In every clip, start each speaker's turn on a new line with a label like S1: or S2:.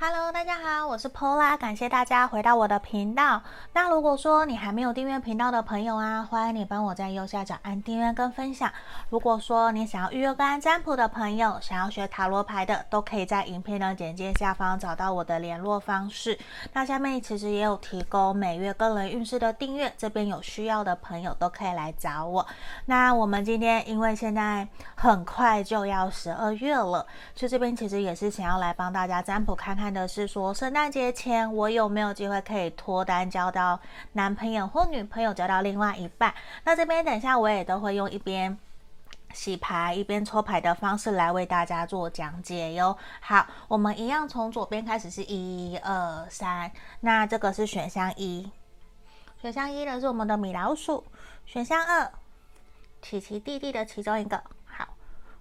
S1: Hello，大家好，我是 Pola，感谢大家回到我的频道。那如果说你还没有订阅频道的朋友啊，欢迎你帮我在右下角按订阅跟分享。如果说你想要预约个案占卜的朋友，想要学塔罗牌的，都可以在影片的简介下方找到我的联络方式。那下面其实也有提供每月个人运势的订阅，这边有需要的朋友都可以来找我。那我们今天因为现在很快就要十二月了，所以这边其实也是想要来帮大家占卜看看。看的是说，圣诞节前我有没有机会可以脱单，交到男朋友或女朋友，交到另外一半？那这边等一下我也都会用一边洗牌一边抽牌的方式来为大家做讲解哟。好，我们一样从左边开始，是一二三。那这个是选项一，选项一的是我们的米老鼠，选项二，奇奇弟弟的其中一个。好，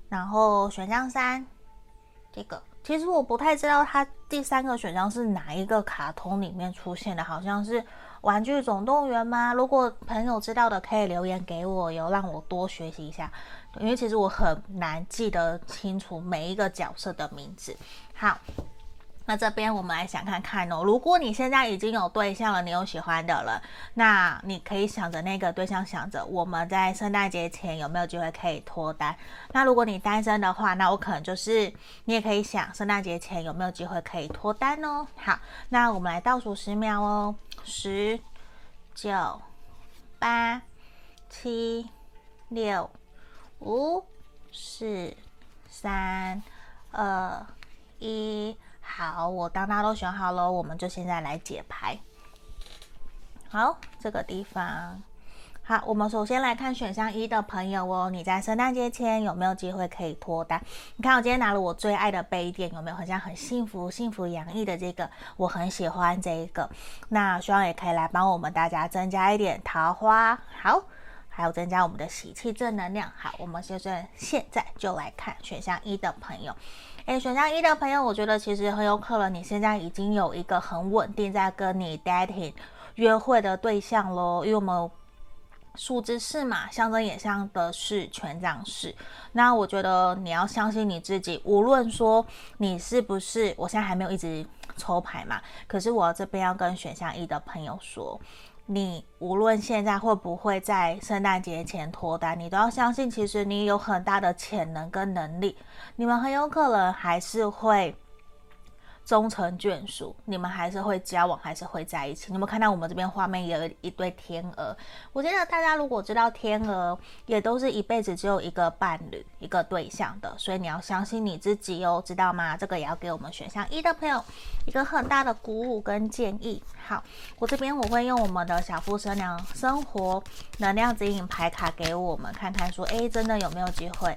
S1: 然后选项三，这个。其实我不太知道它第三个选项是哪一个卡通里面出现的，好像是《玩具总动员》吗？如果朋友知道的，可以留言给我，有让我多学习一下，因为其实我很难记得清楚每一个角色的名字。好。那这边我们来想看看哦，如果你现在已经有对象了，你有喜欢的了，那你可以想着那个对象，想着我们在圣诞节前有没有机会可以脱单。那如果你单身的话，那我可能就是你也可以想圣诞节前有没有机会可以脱单哦。好，那我们来倒数十秒哦，十、九、八、七、六、五、四、三、二、一。好，我当大家都选好了，我们就现在来解牌。好，这个地方，好，我们首先来看选项一的朋友哦，你在圣诞节前有没有机会可以脱单？你看我今天拿了我最爱的杯垫，有没有很像很幸福、幸福洋溢的这个？我很喜欢这一个，那希望也可以来帮我们大家增加一点桃花，好，还有增加我们的喜气正能量。好，我们现在现在就来看选项一的朋友。诶，选项一的朋友，我觉得其实很有可能你现在已经有一个很稳定在跟你 dating 约会的对象喽，因为我们数字四嘛，象征也像的是权杖四。那我觉得你要相信你自己，无论说你是不是，我现在还没有一直抽牌嘛，可是我这边要跟选项一的朋友说。你无论现在会不会在圣诞节前脱单，你都要相信，其实你有很大的潜能跟能力，你们很有可能还是会。终成眷属，你们还是会交往，还是会在一起。你们看到我们这边画面也有一对天鹅，我觉得大家如果知道天鹅也都是一辈子只有一个伴侣、一个对象的，所以你要相信你自己哦，知道吗？这个也要给我们选项一的朋友一个很大的鼓舞跟建议。好，我这边我会用我们的小富生娘生活能量指引牌卡给我们看看，说，诶，真的有没有机会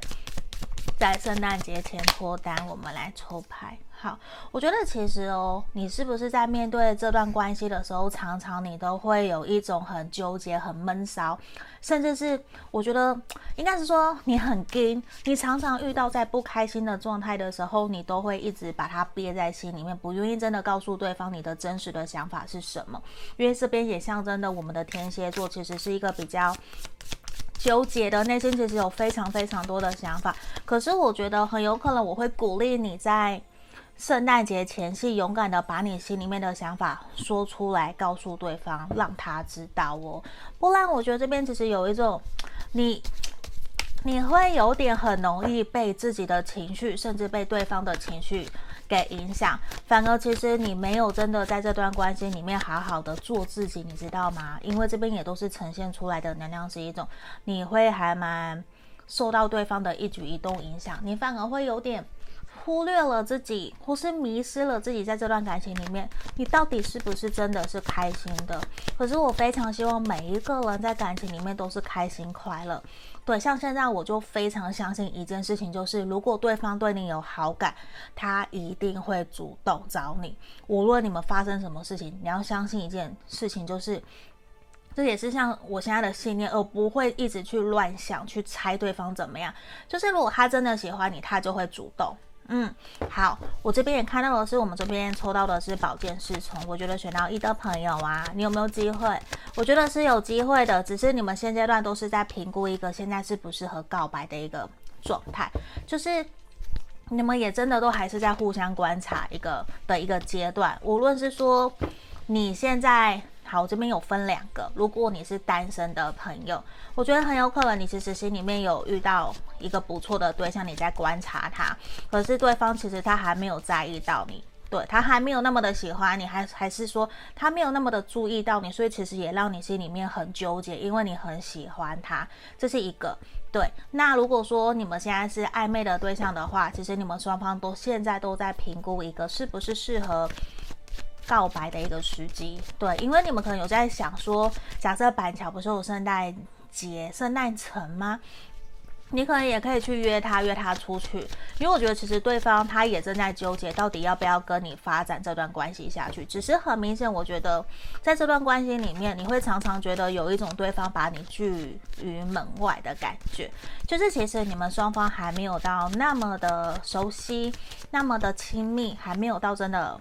S1: 在圣诞节前脱单？我们来抽牌。好，我觉得其实哦，你是不是在面对这段关系的时候，常常你都会有一种很纠结、很闷骚，甚至是我觉得应该是说你很惊，你常常遇到在不开心的状态的时候，你都会一直把它憋在心里面，不愿意真的告诉对方你的真实的想法是什么。因为这边也象征着我们的天蝎座其实是一个比较纠结的内心，其实有非常非常多的想法。可是我觉得很有可能我会鼓励你在。圣诞节前夕，勇敢的把你心里面的想法说出来，告诉对方，让他知道哦。不然，我觉得这边其实有一种，你你会有点很容易被自己的情绪，甚至被对方的情绪给影响。反而，其实你没有真的在这段关系里面好好的做自己，你知道吗？因为这边也都是呈现出来的能量是一种，你会还蛮受到对方的一举一动影响，你反而会有点。忽略了自己，或是迷失了自己，在这段感情里面，你到底是不是真的是开心的？可是我非常希望每一个人在感情里面都是开心快乐。对，像现在我就非常相信一件事情，就是如果对方对你有好感，他一定会主动找你。无论你们发生什么事情，你要相信一件事情，就是这也是像我现在的信念，而不会一直去乱想，去猜对方怎么样。就是如果他真的喜欢你，他就会主动。嗯，好，我这边也看到的是，我们这边抽到的是宝剑侍从。我觉得选到一的朋友啊，你有没有机会？我觉得是有机会的，只是你们现阶段都是在评估一个现在适不适合告白的一个状态。就是你们也真的都还是在互相观察一个的一个阶段。无论是说你现在好，我这边有分两个。如果你是单身的朋友，我觉得很有可能你其实心里面有遇到一个不错的对象，你在观察他，可是对方其实他还没有在意到你。对，他还没有那么的喜欢你，还还是说他没有那么的注意到你，所以其实也让你心里面很纠结，因为你很喜欢他，这是一个。对，那如果说你们现在是暧昧的对象的话，其实你们双方都现在都在评估一个是不是适合告白的一个时机。对，因为你们可能有在想说，假设板桥不是有圣诞节、圣诞城吗？你可能也可以去约他，约他出去，因为我觉得其实对方他也正在纠结，到底要不要跟你发展这段关系下去。只是很明显，我觉得在这段关系里面，你会常常觉得有一种对方把你拒于门外的感觉，就是其实你们双方还没有到那么的熟悉，那么的亲密，还没有到真的。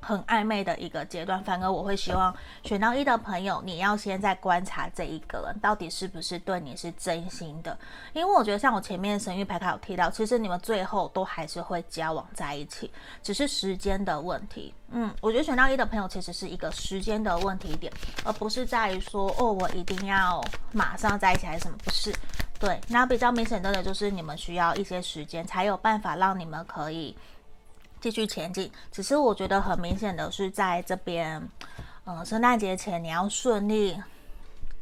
S1: 很暧昧的一个阶段，反而我会希望选到一的朋友，你要先在观察这一个人到底是不是对你是真心的，因为我觉得像我前面神域牌卡有提到，其实你们最后都还是会交往在一起，只是时间的问题。嗯，我觉得选到一的朋友其实是一个时间的问题点，而不是在于说哦，我一定要马上在一起还是什么，不是。对，那比较明显的就是你们需要一些时间，才有办法让你们可以。继续前进，只是我觉得很明显的是，在这边，呃，圣诞节前你要顺利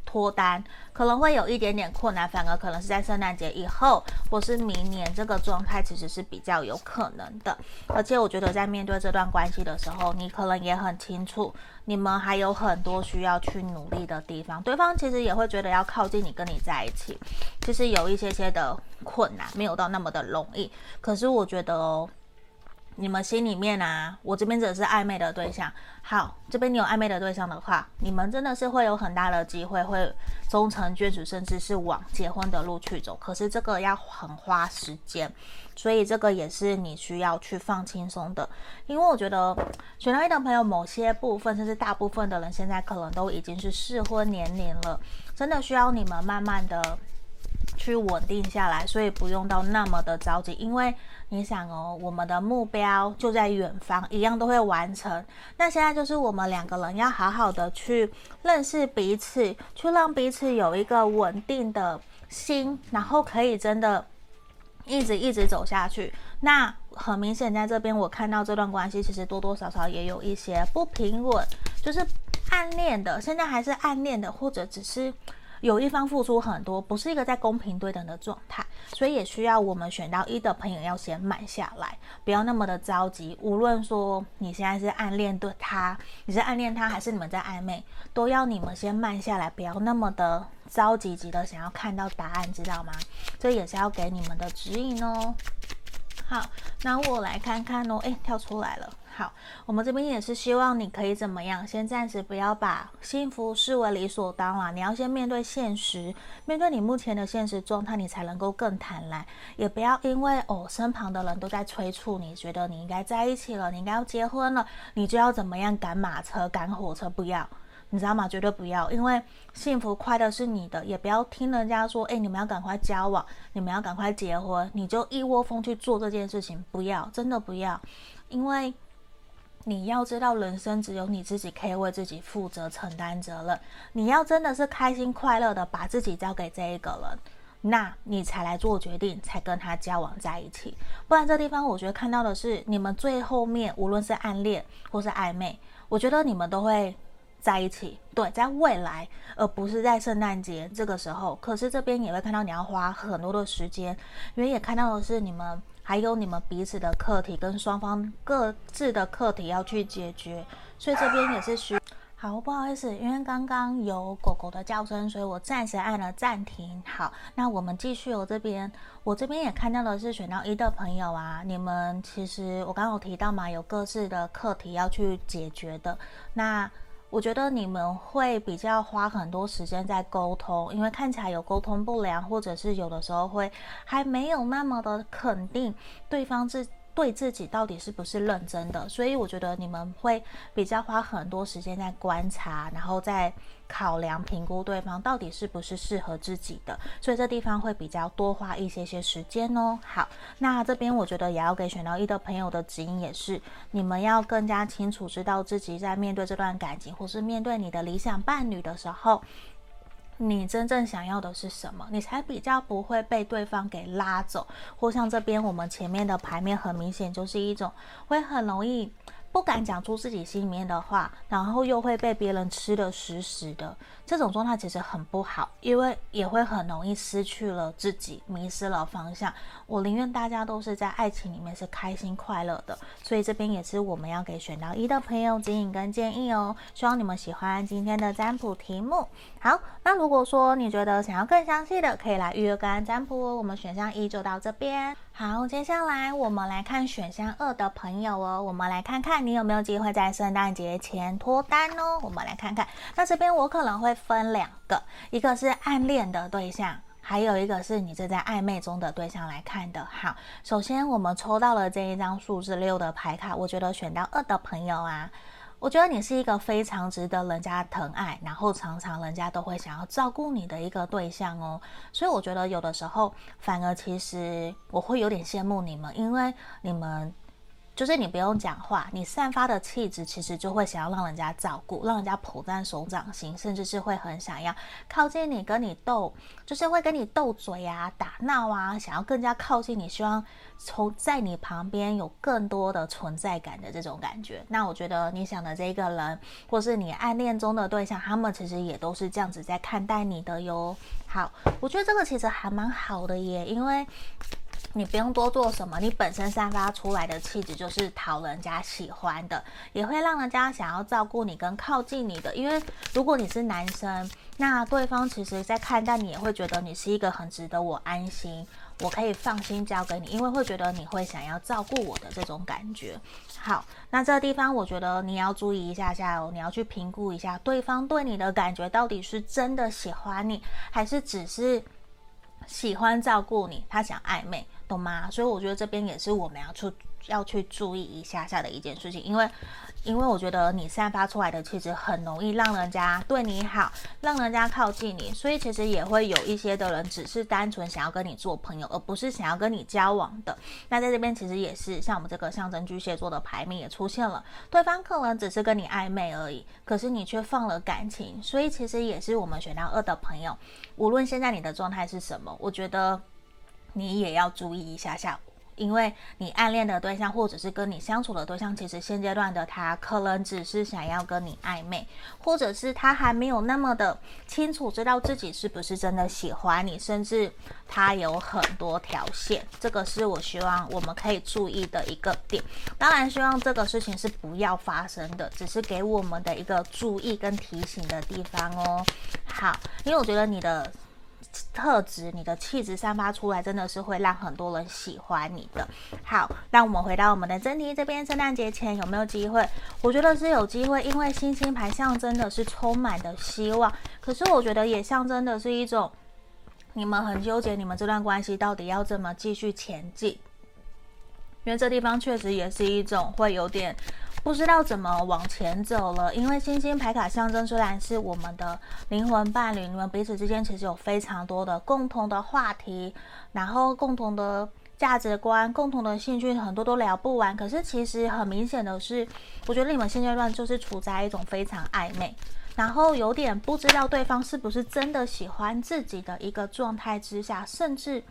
S1: 脱单，可能会有一点点困难，反而可能是在圣诞节以后或是明年，这个状态其实是比较有可能的。而且我觉得在面对这段关系的时候，你可能也很清楚，你们还有很多需要去努力的地方，对方其实也会觉得要靠近你，跟你在一起，其实有一些些的困难，没有到那么的容易。可是我觉得哦。你们心里面啊，我这边只是暧昧的对象。好，这边你有暧昧的对象的话，你们真的是会有很大的机会会终成眷属，甚至是往结婚的路去走。可是这个要很花时间，所以这个也是你需要去放轻松的。因为我觉得选到一的朋友，某些部分甚至大部分的人现在可能都已经是适婚年龄了，真的需要你们慢慢的去稳定下来，所以不用到那么的着急，因为。你想哦，我们的目标就在远方，一样都会完成。那现在就是我们两个人要好好的去认识彼此，去让彼此有一个稳定的心，然后可以真的一直一直走下去。那很明显，在这边我看到这段关系其实多多少少也有一些不平稳，就是暗恋的，现在还是暗恋的，或者只是。有一方付出很多，不是一个在公平对等的状态，所以也需要我们选到一的朋友要先慢下来，不要那么的着急。无论说你现在是暗恋的他，你是暗恋他，还是你们在暧昧，都要你们先慢下来，不要那么的着急急的想要看到答案，知道吗？这也是要给你们的指引哦。好，那我来看看哦，诶，跳出来了。好，我们这边也是希望你可以怎么样？先暂时不要把幸福视为理所当然，你要先面对现实，面对你目前的现实状态，你才能够更坦然。也不要因为哦，身旁的人都在催促你，觉得你应该在一起了，你应该要结婚了，你就要怎么样赶马车、赶火车？不要，你知道吗？绝对不要，因为幸福快乐是你的。也不要听人家说，哎，你们要赶快交往，你们要赶快结婚，你就一窝蜂去做这件事情。不要，真的不要，因为。你要知道，人生只有你自己可以为自己负责、承担责任。你要真的是开心快乐的把自己交给这一个人，那你才来做决定，才跟他交往在一起。不然这地方我觉得看到的是，你们最后面无论是暗恋或是暧昧，我觉得你们都会在一起。对，在未来，而不是在圣诞节这个时候。可是这边也会看到你要花很多的时间，因为也看到的是你们。还有你们彼此的课题跟双方各自的课题要去解决，所以这边也是需好，不好意思，因为刚刚有狗狗的叫声，所以我暂时按了暂停。好，那我们继续。我这边，我这边也看到的是选到一的朋友啊，你们其实我刚刚有提到嘛，有各自的课题要去解决的。那我觉得你们会比较花很多时间在沟通，因为看起来有沟通不良，或者是有的时候会还没有那么的肯定对方是对自己到底是不是认真的。所以我觉得你们会比较花很多时间在观察，然后在考量、评估对方到底是不是适合自己的。所以这地方会比较多花一些些时间哦。好，那这边我觉得也要给选到一的朋友的指引也是，你们要更加清楚知道自己在面对这段感情，或是面对你的理想伴侣的时候。你真正想要的是什么？你才比较不会被对方给拉走，或像这边我们前面的牌面很明显就是一种会很容易。不敢讲出自己心里面的话，然后又会被别人吃得死死的，这种状态其实很不好，因为也会很容易失去了自己，迷失了方向。我宁愿大家都是在爱情里面是开心快乐的，所以这边也是我们要给选到一的朋友指引跟建议哦。希望你们喜欢今天的占卜题目。好，那如果说你觉得想要更详细的，可以来预约个案占卜哦。我们选项一就到这边。好，接下来我们来看选项二的朋友哦。我们来看看你有没有机会在圣诞节前脱单哦。我们来看看，那这边我可能会分两个，一个是暗恋的对象，还有一个是你正在暧昧中的对象来看的。好，首先我们抽到了这一张数字六的牌卡，我觉得选到二的朋友啊。我觉得你是一个非常值得人家疼爱，然后常常人家都会想要照顾你的一个对象哦。所以我觉得有的时候反而其实我会有点羡慕你们，因为你们。就是你不用讲话，你散发的气质其实就会想要让人家照顾，让人家捧在手掌心，甚至是会很想要靠近你，跟你斗，就是会跟你斗嘴啊、打闹啊，想要更加靠近你，希望从在你旁边有更多的存在感的这种感觉。那我觉得你想的这个人，或是你暗恋中的对象，他们其实也都是这样子在看待你的哟。好，我觉得这个其实还蛮好的耶，因为。你不用多做什么，你本身散发出来的气质就是讨人家喜欢的，也会让人家想要照顾你跟靠近你的。因为如果你是男生，那对方其实在看待你也会觉得你是一个很值得我安心，我可以放心交给你，因为会觉得你会想要照顾我的这种感觉。好，那这个地方我觉得你要注意一下下哦，你要去评估一下对方对你的感觉到底是真的喜欢你，还是只是喜欢照顾你，他想暧昧。懂吗？所以我觉得这边也是我们要去要去注意一下下的一件事情，因为因为我觉得你散发出来的气质很容易让人家对你好，让人家靠近你，所以其实也会有一些的人只是单纯想要跟你做朋友，而不是想要跟你交往的。那在这边其实也是像我们这个象征巨蟹座的牌面也出现了，对方可能只是跟你暧昧而已，可是你却放了感情，所以其实也是我们选到二的朋友，无论现在你的状态是什么，我觉得。你也要注意一下下，因为你暗恋的对象或者是跟你相处的对象，其实现阶段的他可能只是想要跟你暧昧，或者是他还没有那么的清楚知道自己是不是真的喜欢你，甚至他有很多条线，这个是我希望我们可以注意的一个点。当然，希望这个事情是不要发生的，只是给我们的一个注意跟提醒的地方哦。好，因为我觉得你的。特质，你的气质散发出来，真的是会让很多人喜欢你的。好，那我们回到我们的真题这边，圣诞节前有没有机会？我觉得是有机会，因为星星牌象征的是充满的希望，可是我觉得也象征的是一种你们很纠结，你们这段关系到底要怎么继续前进？因为这地方确实也是一种会有点。不知道怎么往前走了，因为星星牌卡象征虽然是我们的灵魂伴侣，你们彼此之间其实有非常多的共同的话题，然后共同的价值观、共同的兴趣，很多都聊不完。可是其实很明显的是，我觉得你们现阶段就是处在一种非常暧昧，然后有点不知道对方是不是真的喜欢自己的一个状态之下，甚至。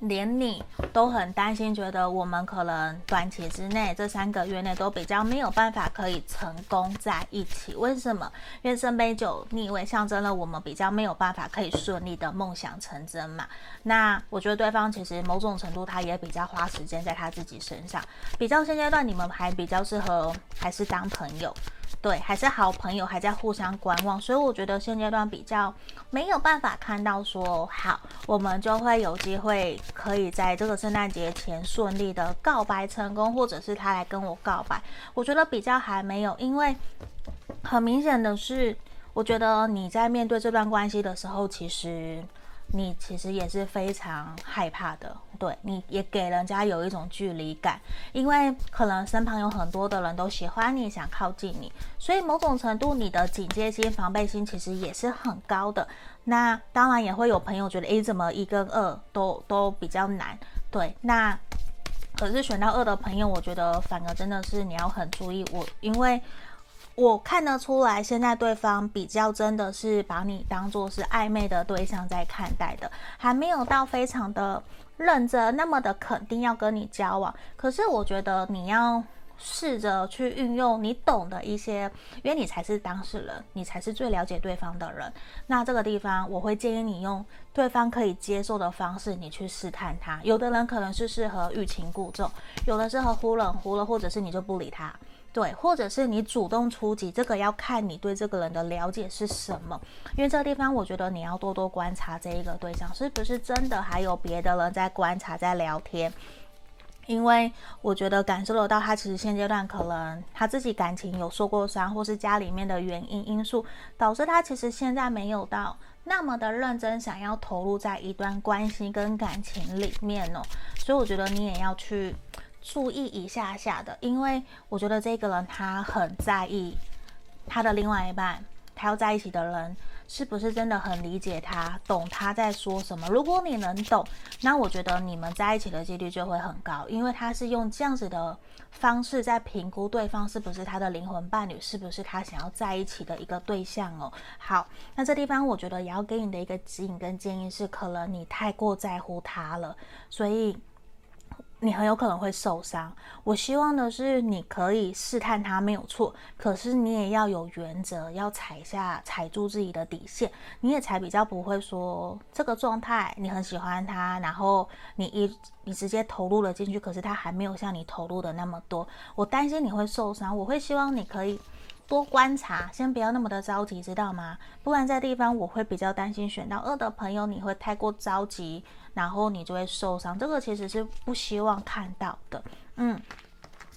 S1: 连你都很担心，觉得我们可能短期之内这三个月内都比较没有办法可以成功在一起。为什么？因为圣杯九逆位象征了我们比较没有办法可以顺利的梦想成真嘛。那我觉得对方其实某种程度他也比较花时间在他自己身上，比较现阶段你们还比较适合还是当朋友。对，还是好朋友，还在互相观望，所以我觉得现阶段比较没有办法看到说好，我们就会有机会可以在这个圣诞节前顺利的告白成功，或者是他来跟我告白，我觉得比较还没有，因为很明显的是，我觉得你在面对这段关系的时候，其实你其实也是非常害怕的，对，你也给人家有一种距离感，因为可能身旁有很多的人都喜欢你，想靠近你，所以某种程度你的警戒心、防备心其实也是很高的。那当然也会有朋友觉得，诶，怎么一跟二都都比较难？对，那可是选到二的朋友，我觉得反而真的是你要很注意我，因为。我看得出来，现在对方比较真的是把你当做是暧昧的对象在看待的，还没有到非常的认真，那么的肯定要跟你交往。可是我觉得你要试着去运用你懂的一些，因为你才是当事人，你才是最了解对方的人。那这个地方，我会建议你用对方可以接受的方式，你去试探他。有的人可能是适合欲擒故纵，有的适合忽冷忽热，或者是你就不理他。对，或者是你主动出击，这个要看你对这个人的了解是什么。因为这个地方，我觉得你要多多观察这一个对象是不是真的还有别的人在观察、在聊天。因为我觉得感受得到，他其实现阶段可能他自己感情有受过伤，或是家里面的原因因素，导致他其实现在没有到那么的认真，想要投入在一段关系跟感情里面哦。所以我觉得你也要去。注意一下下的，因为我觉得这个人他很在意他的另外一半，他要在一起的人是不是真的很理解他，懂他在说什么。如果你能懂，那我觉得你们在一起的几率就会很高，因为他是用这样子的方式在评估对方是不是他的灵魂伴侣，是不是他想要在一起的一个对象哦。好，那这地方我觉得也要给你的一个指引跟建议是，可能你太过在乎他了，所以。你很有可能会受伤。我希望的是你可以试探他没有错，可是你也要有原则，要踩下踩住自己的底线，你也才比较不会说这个状态你很喜欢他，然后你一你直接投入了进去，可是他还没有像你投入的那么多。我担心你会受伤，我会希望你可以多观察，先不要那么的着急，知道吗？不然在地方我会比较担心选到二的朋友，你会太过着急。然后你就会受伤，这个其实是不希望看到的，嗯，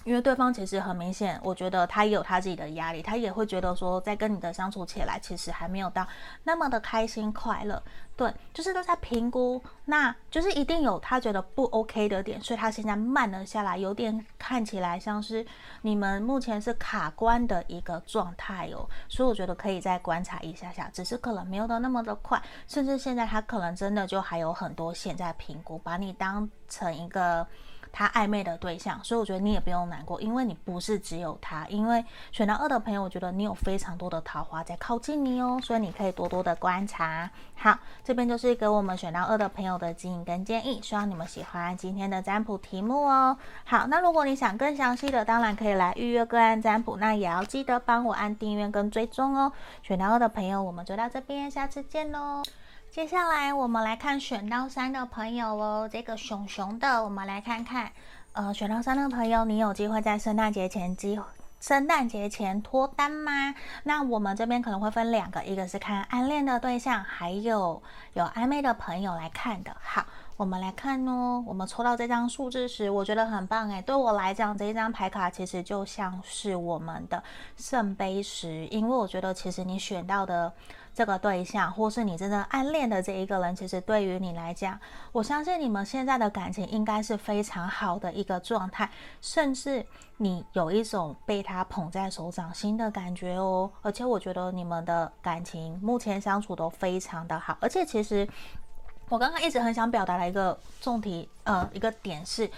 S1: 因为对方其实很明显，我觉得他也有他自己的压力，他也会觉得说，在跟你的相处起来，其实还没有到那么的开心快乐。对，就是都在评估，那就是一定有他觉得不 OK 的点，所以他现在慢了下来，有点看起来像是你们目前是卡关的一个状态哦，所以我觉得可以再观察一下下，只是可能没有到那么的快，甚至现在他可能真的就还有很多线在评估，把你当成一个。他暧昧的对象，所以我觉得你也不用难过，因为你不是只有他。因为选到二的朋友，我觉得你有非常多的桃花在靠近你哦，所以你可以多多的观察。好，这边就是给我们选到二的朋友的指引跟建议，希望你们喜欢今天的占卜题目哦。好，那如果你想更详细的，当然可以来预约个案占卜，那也要记得帮我按订阅跟追踪哦。选到二的朋友，我们就到这边，下次见喽。接下来我们来看选到三的朋友哦，这个熊熊的，我们来看看，呃，选到三的朋友，你有机会在圣诞节前机圣诞节前脱单吗？那我们这边可能会分两个，一个是看暗恋的对象，还有有暧昧的朋友来看的。好，我们来看哦，我们抽到这张数字时，我觉得很棒诶，对我来讲，这一张牌卡其实就像是我们的圣杯十，因为我觉得其实你选到的。这个对象，或是你真正暗恋的这一个人，其实对于你来讲，我相信你们现在的感情应该是非常好的一个状态，甚至你有一种被他捧在手掌心的感觉哦。而且我觉得你们的感情目前相处都非常的好，而且其实我刚刚一直很想表达的一个重题，呃，一个点是。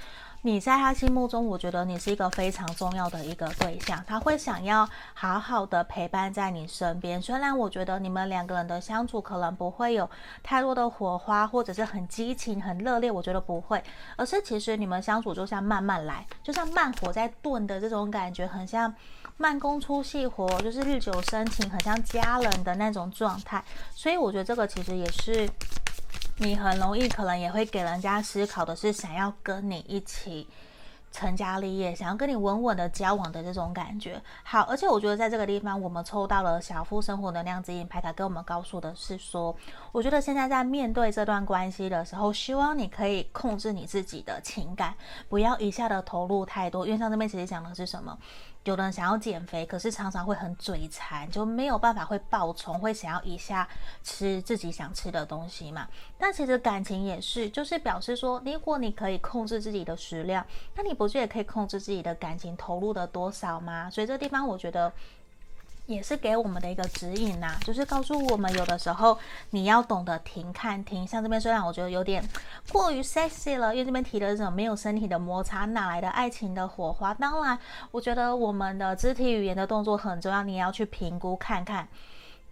S1: 你在他心目中，我觉得你是一个非常重要的一个对象，他会想要好好的陪伴在你身边。虽然我觉得你们两个人的相处可能不会有太多的火花，或者是很激情、很热烈，我觉得不会，而是其实你们相处就像慢慢来，就像慢火在炖的这种感觉，很像慢工出细活，就是日久生情，很像家人的那种状态。所以我觉得这个其实也是。你很容易可能也会给人家思考的是想要跟你一起成家立业，想要跟你稳稳的交往的这种感觉。好，而且我觉得在这个地方，我们抽到了小富生活能量指引牌卡，跟我们告诉的是说，我觉得现在在面对这段关系的时候，希望你可以控制你自己的情感，不要一下的投入太多。因为像这边其实讲的是什么？有的人想要减肥，可是常常会很嘴馋，就没有办法会爆冲，会想要一下吃自己想吃的东西嘛。但其实感情也是，就是表示说，如果你可以控制自己的食量，那你不是也可以控制自己的感情投入的多少吗？所以这地方我觉得。也是给我们的一个指引呐、就是告诉我们有的时候你要懂得停看停。像这边虽然我觉得有点过于 sexy 了，因为这边提的这种没有身体的摩擦，哪来的爱情的火花？当然，我觉得我们的肢体语言的动作很重要，你要去评估看看。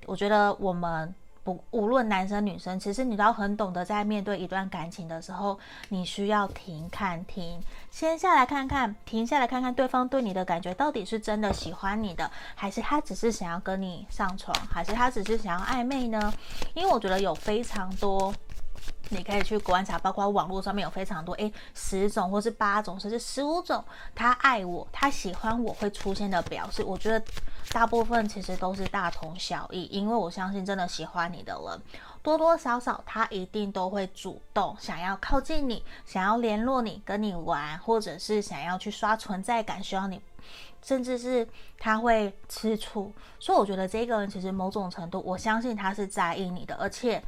S1: 我觉得我们。不，无论男生女生，其实你都要很懂得，在面对一段感情的时候，你需要停、看、停，先下来看看，停下来看看对方对你的感觉到底是真的喜欢你的，还是他只是想要跟你上床，还是他只是想要暧昧呢？因为我觉得有非常多。你可以去观察，包括网络上面有非常多，诶，十种或是八种，甚至十五种，他爱我，他喜欢我会出现的表示。我觉得大部分其实都是大同小异，因为我相信真的喜欢你的人，多多少少他一定都会主动想要靠近你，想要联络你，跟你玩，或者是想要去刷存在感，需要你，甚至是他会吃醋。所以我觉得这个人其实某种程度，我相信他是在意你的，而且。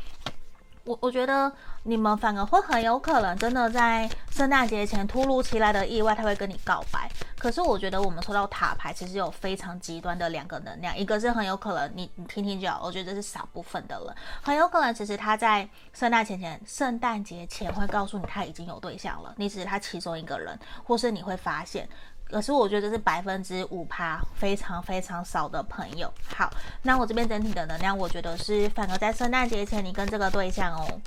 S1: 我我觉得你们反而会很有可能真的在圣诞节前突如其来的意外，他会跟你告白。可是我觉得我们抽到塔牌，其实有非常极端的两个能量，一个是很有可能你你听听就好，我觉得这是少部分的人，很有可能其实他在圣诞节前，圣诞节前会告诉你他已经有对象了，你只是他其中一个人，或是你会发现。可是我觉得是百分之五趴，非常非常少的朋友。好，那我这边整体的能量，我觉得是反而在圣诞节前，你跟这个对象哦，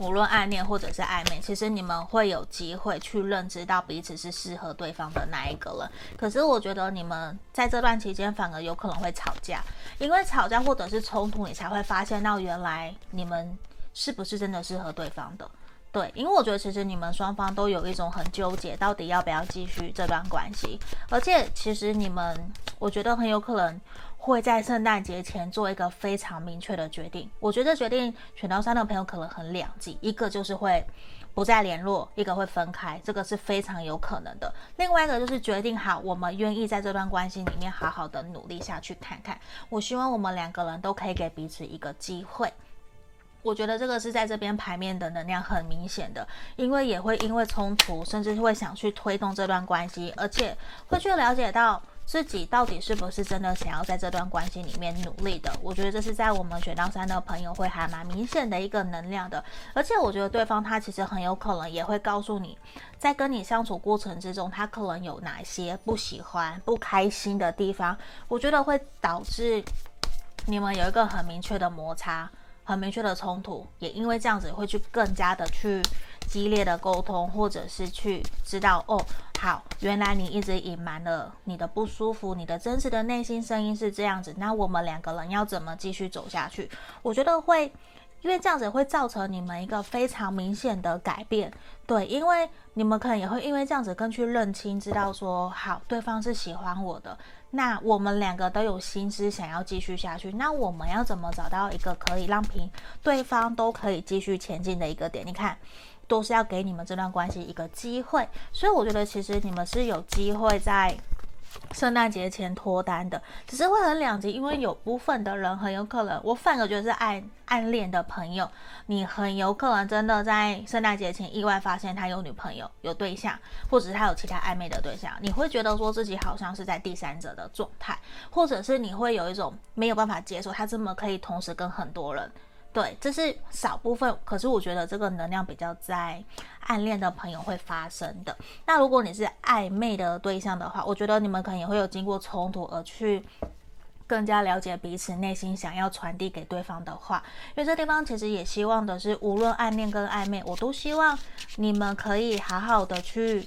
S1: 无论暗恋或者是暧昧，其实你们会有机会去认知到彼此是适合对方的那一个人。可是我觉得你们在这段期间反而有可能会吵架，因为吵架或者是冲突，你才会发现到原来你们是不是真的适合对方的。对，因为我觉得其实你们双方都有一种很纠结，到底要不要继续这段关系。而且其实你们，我觉得很有可能会在圣诞节前做一个非常明确的决定。我觉得决定选到三的朋友可能很两极，一个就是会不再联络，一个会分开，这个是非常有可能的。另外一个就是决定好，我们愿意在这段关系里面好好的努力下去看看。我希望我们两个人都可以给彼此一个机会。我觉得这个是在这边牌面的能量很明显的，因为也会因为冲突，甚至会想去推动这段关系，而且会去了解到自己到底是不是真的想要在这段关系里面努力的。我觉得这是在我们选到三的朋友会还蛮明显的一个能量的，而且我觉得对方他其实很有可能也会告诉你，在跟你相处过程之中，他可能有哪些不喜欢、不开心的地方，我觉得会导致你们有一个很明确的摩擦。很明确的冲突，也因为这样子会去更加的去激烈的沟通，或者是去知道哦，好，原来你一直隐瞒了你的不舒服，你的真实的内心声音是这样子。那我们两个人要怎么继续走下去？我觉得会，因为这样子会造成你们一个非常明显的改变。对，因为你们可能也会因为这样子更去认清，知道说好，对方是喜欢我的。那我们两个都有心思想要继续下去，那我们要怎么找到一个可以让平对方都可以继续前进的一个点？你看，都是要给你们这段关系一个机会，所以我觉得其实你们是有机会在。圣诞节前脱单的，只是会很两极，因为有部分的人很有可能，我反而觉得是暗暗恋的朋友，你很有可能真的在圣诞节前意外发现他有女朋友、有对象，或者是他有其他暧昧的对象，你会觉得说自己好像是在第三者的状态，或者是你会有一种没有办法接受他这么可以同时跟很多人。对，这是少部分，可是我觉得这个能量比较在暗恋的朋友会发生的。那如果你是暧昧的对象的话，我觉得你们可能也会有经过冲突而去更加了解彼此内心想要传递给对方的话。因为这地方其实也希望的是，无论暗恋跟暧昧，我都希望你们可以好好的去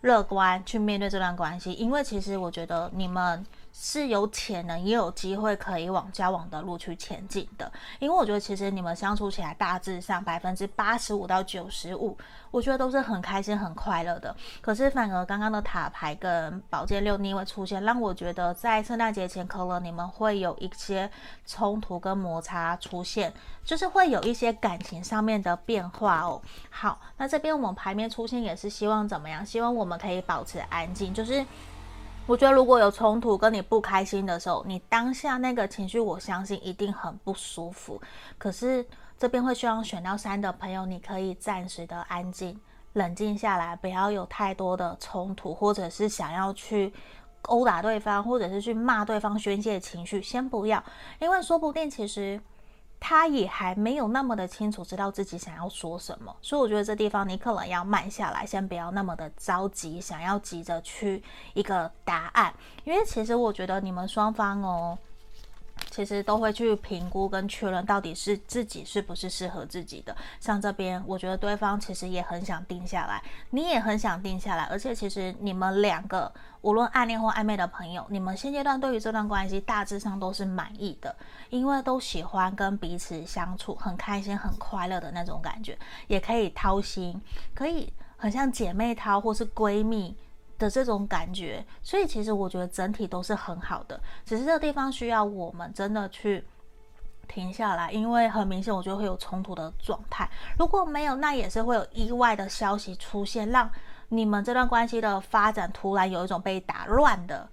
S1: 乐观去面对这段关系。因为其实我觉得你们。是有潜能，也有机会可以往交往的路去前进的。因为我觉得其实你们相处起来，大致上百分之八十五到九十五，我觉得都是很开心、很快乐的。可是反而刚刚的塔牌跟宝剑六逆位出现，让我觉得在圣诞节前可能你们会有一些冲突跟摩擦出现，就是会有一些感情上面的变化哦。好，那这边我们牌面出现也是希望怎么样？希望我们可以保持安静，就是。我觉得如果有冲突跟你不开心的时候，你当下那个情绪，我相信一定很不舒服。可是这边会希望选到三的朋友，你可以暂时的安静、冷静下来，不要有太多的冲突，或者是想要去殴打对方，或者是去骂对方宣泄情绪，先不要，因为说不定其实。他也还没有那么的清楚知道自己想要说什么，所以我觉得这地方你可能要慢下来，先不要那么的着急，想要急着去一个答案，因为其实我觉得你们双方哦。其实都会去评估跟确认，到底是自己是不是适合自己的。像这边，我觉得对方其实也很想定下来，你也很想定下来。而且，其实你们两个无论暗恋或暧昧的朋友，你们现阶段对于这段关系大致上都是满意的，因为都喜欢跟彼此相处，很开心、很快乐的那种感觉，也可以掏心，可以很像姐妹淘或是闺蜜。的这种感觉，所以其实我觉得整体都是很好的，只是这个地方需要我们真的去停下来，因为很明显我觉得会有冲突的状态。如果没有，那也是会有意外的消息出现，让你们这段关系的发展突然有一种被打乱的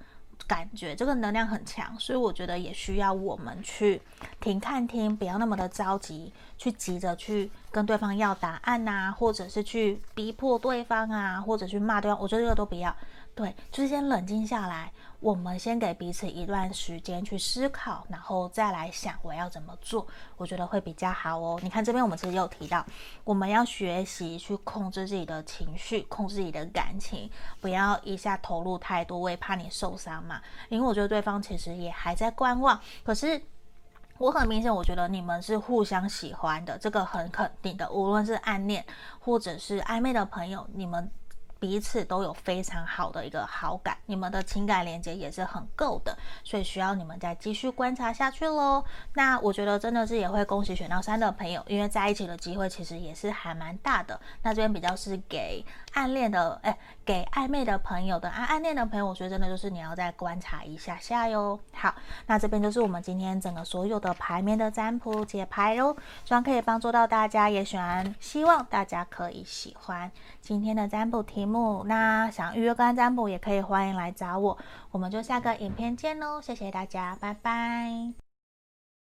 S1: 感觉，这个能量很强，所以我觉得也需要我们去停看听，不要那么的着急，去急着去跟对方要答案呐，或者是去逼迫对方啊，或者去骂对方，我觉得这个都不要。对，就是先冷静下来，我们先给彼此一段时间去思考，然后再来想我要怎么做，我觉得会比较好哦。你看这边我们其实有提到，我们要学习去控制自己的情绪，控制自己的感情，不要一下投入太多，我也怕你受伤嘛。因为我觉得对方其实也还在观望，可是我很明显，我觉得你们是互相喜欢的，这个很肯定的，无论是暗恋或者是暧昧的朋友，你们。彼此都有非常好的一个好感，你们的情感连接也是很够的，所以需要你们再继续观察下去喽。那我觉得真的是也会恭喜选到三的朋友，因为在一起的机会其实也是还蛮大的。那这边比较是给暗恋的，哎，给暧昧的朋友的啊，暗恋的朋友，我觉得真的就是你要再观察一下下哟。好，那这边就是我们今天整个所有的牌面的占卜解牌喽，希望可以帮助到大家，也喜欢，希望大家可以喜欢今天的占卜题目。那想预约个占卜也可以欢迎来找我，我们就下个影片见喽，谢谢大家，拜拜。